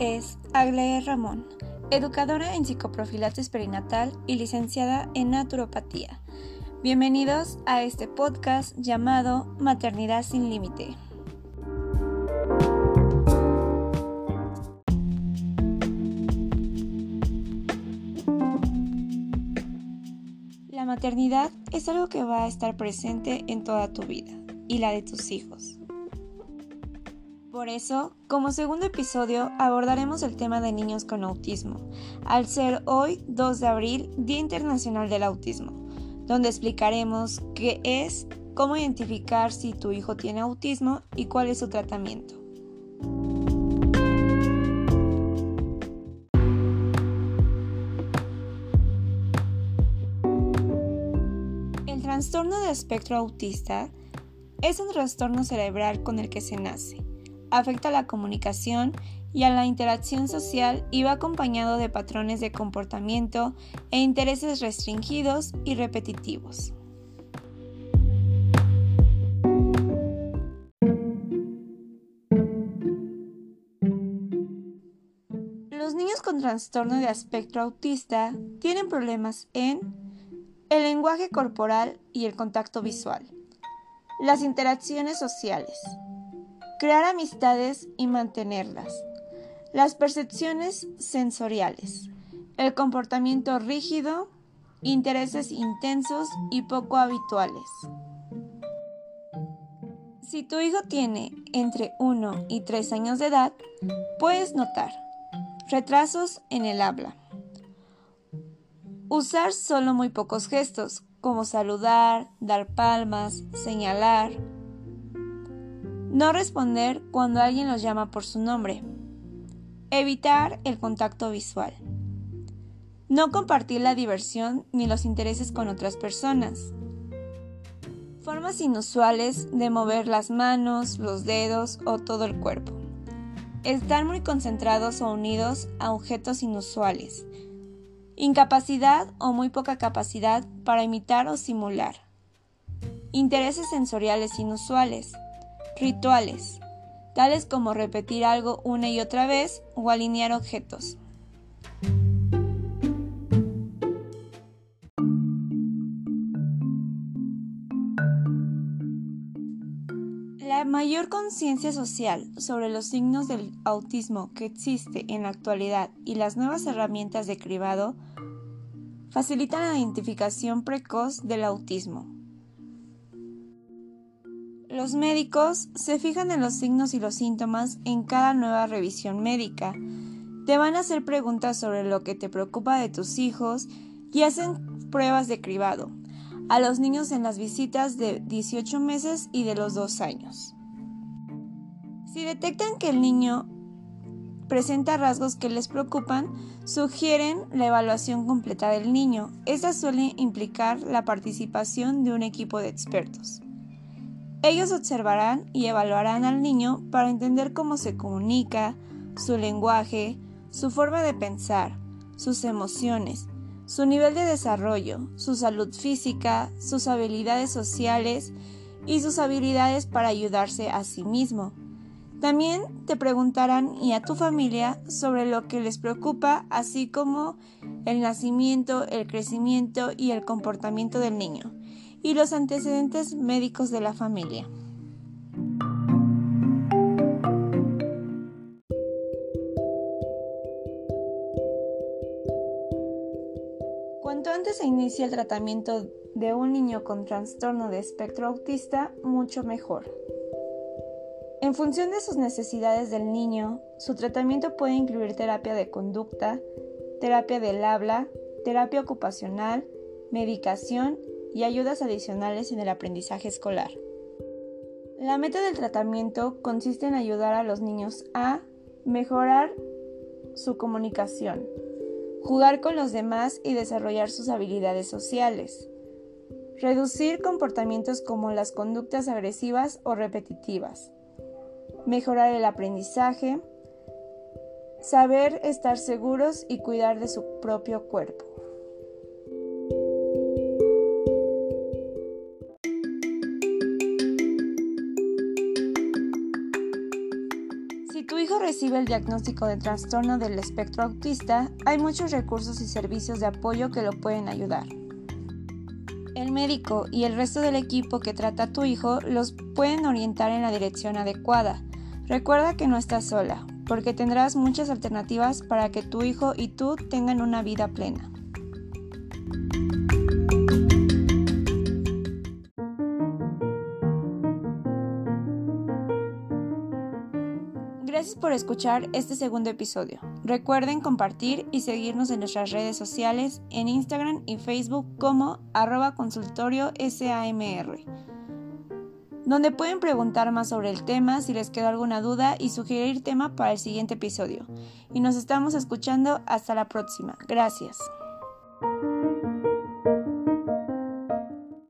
es Aglaé Ramón, educadora en psicoprofilaxis perinatal y licenciada en naturopatía. Bienvenidos a este podcast llamado Maternidad sin Límite. La maternidad es algo que va a estar presente en toda tu vida y la de tus hijos. Por eso, como segundo episodio, abordaremos el tema de niños con autismo, al ser hoy 2 de abril, Día Internacional del Autismo, donde explicaremos qué es, cómo identificar si tu hijo tiene autismo y cuál es su tratamiento. El trastorno de espectro autista es un trastorno cerebral con el que se nace afecta a la comunicación y a la interacción social y va acompañado de patrones de comportamiento e intereses restringidos y repetitivos. Los niños con trastorno de aspecto autista tienen problemas en el lenguaje corporal y el contacto visual, las interacciones sociales, crear amistades y mantenerlas, las percepciones sensoriales, el comportamiento rígido, intereses intensos y poco habituales. Si tu hijo tiene entre 1 y 3 años de edad, puedes notar retrasos en el habla. Usar solo muy pocos gestos, como saludar, dar palmas, señalar, no responder cuando alguien los llama por su nombre. Evitar el contacto visual. No compartir la diversión ni los intereses con otras personas. Formas inusuales de mover las manos, los dedos o todo el cuerpo. Estar muy concentrados o unidos a objetos inusuales. Incapacidad o muy poca capacidad para imitar o simular. Intereses sensoriales inusuales Rituales, tales como repetir algo una y otra vez o alinear objetos. La mayor conciencia social sobre los signos del autismo que existe en la actualidad y las nuevas herramientas de cribado facilitan la identificación precoz del autismo. Los médicos se fijan en los signos y los síntomas en cada nueva revisión médica. Te van a hacer preguntas sobre lo que te preocupa de tus hijos y hacen pruebas de cribado a los niños en las visitas de 18 meses y de los 2 años. Si detectan que el niño presenta rasgos que les preocupan, sugieren la evaluación completa del niño. Esta suele implicar la participación de un equipo de expertos. Ellos observarán y evaluarán al niño para entender cómo se comunica, su lenguaje, su forma de pensar, sus emociones, su nivel de desarrollo, su salud física, sus habilidades sociales y sus habilidades para ayudarse a sí mismo. También te preguntarán y a tu familia sobre lo que les preocupa, así como el nacimiento, el crecimiento y el comportamiento del niño y los antecedentes médicos de la familia. Cuanto antes se inicie el tratamiento de un niño con trastorno de espectro autista, mucho mejor. En función de sus necesidades del niño, su tratamiento puede incluir terapia de conducta, terapia del habla, terapia ocupacional, medicación y ayudas adicionales en el aprendizaje escolar. La meta del tratamiento consiste en ayudar a los niños a mejorar su comunicación, jugar con los demás y desarrollar sus habilidades sociales, reducir comportamientos como las conductas agresivas o repetitivas, mejorar el aprendizaje, saber estar seguros y cuidar de su propio cuerpo. Hijo recibe el diagnóstico de trastorno del espectro autista, hay muchos recursos y servicios de apoyo que lo pueden ayudar. El médico y el resto del equipo que trata a tu hijo los pueden orientar en la dirección adecuada. Recuerda que no estás sola, porque tendrás muchas alternativas para que tu hijo y tú tengan una vida plena. Por escuchar este segundo episodio. Recuerden compartir y seguirnos en nuestras redes sociales en Instagram y Facebook como arroba SAMR, donde pueden preguntar más sobre el tema si les quedó alguna duda y sugerir tema para el siguiente episodio. Y nos estamos escuchando hasta la próxima. Gracias.